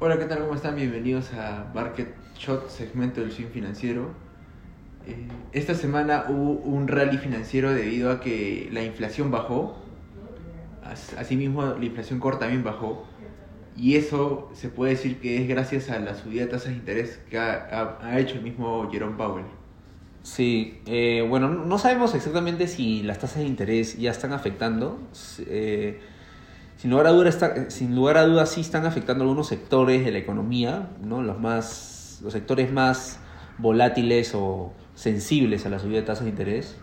Hola, ¿qué tal? ¿Cómo están? Bienvenidos a Market Shot, segmento del swing financiero. Eh, esta semana hubo un rally financiero debido a que la inflación bajó. As- Asimismo, la inflación core también bajó. Y eso se puede decir que es gracias a la subida de tasas de interés que ha, ha- ha hecho el mismo Jerome Powell. Sí, eh, bueno, no sabemos exactamente si las tasas de interés ya están afectando. Eh, sin, lugar a duda está- sin lugar a dudas sí están afectando algunos sectores de la economía, ¿no? Los, más, los sectores más volátiles o sensibles a la subida de tasas de interés.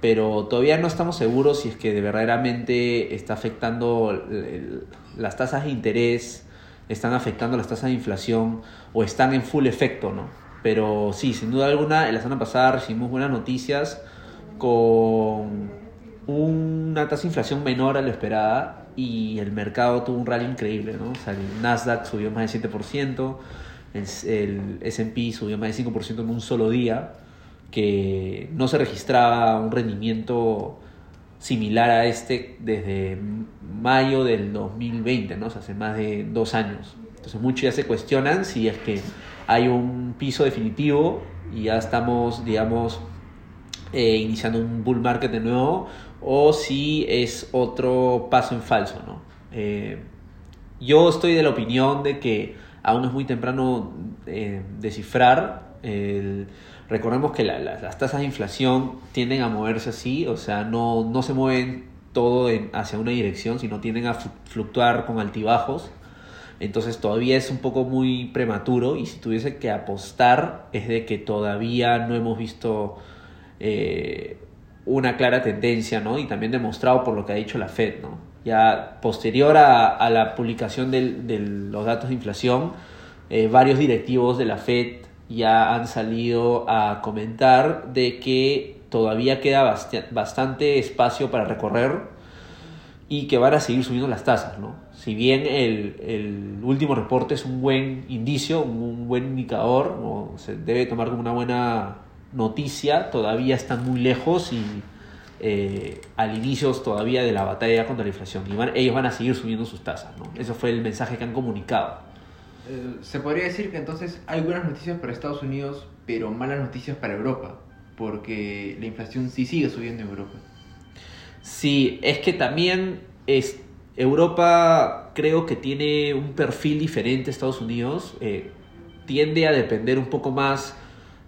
Pero todavía no estamos seguros si es que de verdaderamente está afectando las tasas de interés, están afectando las tasas de inflación o están en full efecto, ¿no? Pero sí, sin duda alguna, en la semana pasada recibimos buenas noticias con una tasa de inflación menor a lo esperada y el mercado tuvo un rally increíble, ¿no? O sea, el Nasdaq subió más del 7%, el, el S&P subió más del 5% en un solo día, que no se registraba un rendimiento similar a este desde mayo del 2020, ¿no? Hace más de dos años. Entonces muchos ya se cuestionan si es que hay un piso definitivo y ya estamos, digamos, eh, iniciando un bull market de nuevo o si es otro paso en falso, ¿no? Eh, yo estoy de la opinión de que aún es muy temprano eh, descifrar. el- recordemos que la- la- las tasas de inflación tienden a moverse así, o sea, no, no se mueven todo en- hacia una dirección, sino tienden a flu- fluctuar con altibajos. Entonces todavía es un poco muy prematuro y si tuviese que apostar es de que todavía no hemos visto eh, una clara tendencia, ¿no? Y también demostrado por lo que ha dicho la Fed, ¿no? Ya posterior a, a la publicación de los datos de inflación, eh, varios directivos de la Fed ya han salido a comentar de que todavía queda basti- bastante espacio para recorrer y que van a seguir subiendo las tasas, ¿no? Si bien el, el último reporte es un buen indicio, un buen indicador, o se debe tomar como una buena noticia, todavía están muy lejos y eh, al inicio todavía de la batalla contra la inflación. Y van- ellos van a seguir subiendo sus tasas, ¿no? Ese fue el mensaje que han comunicado. Eh, se podría decir que entonces hay buenas noticias para Estados Unidos, pero malas noticias para Europa, porque la inflación sí sigue subiendo en Europa. Sí, es que también es, Europa creo que tiene un perfil diferente a Estados Unidos. eh, tiende a depender un poco más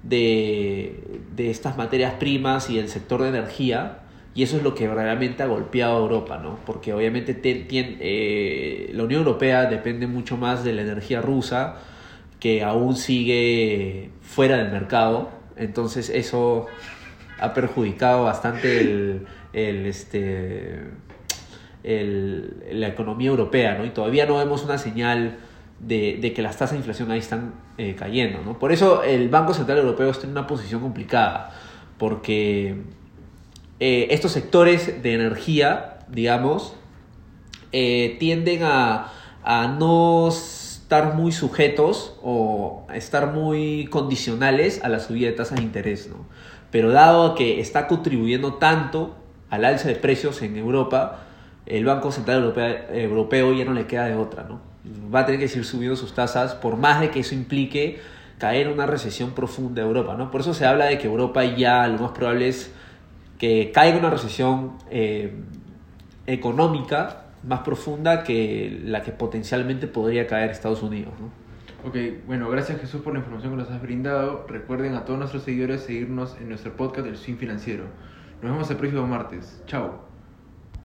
de, de estas materias primas y del sector de energía. Y eso es lo que verdaderamente ha golpeado a Europa, ¿no? Porque obviamente eh, la Unión Europea depende mucho más de la energía rusa, que aún sigue fuera del mercado. Entonces eso ha perjudicado bastante el, el, este, el- la economía europea, ¿no? Y todavía no vemos una señal de, de que las tasas de inflación ahí están eh, cayendo, ¿no? Por eso el Banco Central Europeo está en una posición complicada, porque eh, estos sectores de energía, digamos, eh, tienden a, a no estar muy sujetos o estar muy condicionales a la subida de tasas de interés, ¿no? Pero dado que está contribuyendo tanto al alza de precios en Europa, el Banco Central Europeo, Europeo ya no le queda de otra, ¿no? Va a tener que seguir subiendo sus tasas, por más de que eso implique caer en una recesión profunda de Europa, ¿no? Por eso se habla de que Europa ya lo más probable es que caiga una recesión eh, económica más profunda que la que potencialmente podría caer Estados Unidos, ¿no? Ok, bueno, gracias Jesús por la información que nos has brindado. Recuerden a todos nuestros seguidores seguirnos en nuestro podcast del Swing Financiero. Nos vemos el próximo martes. Chao.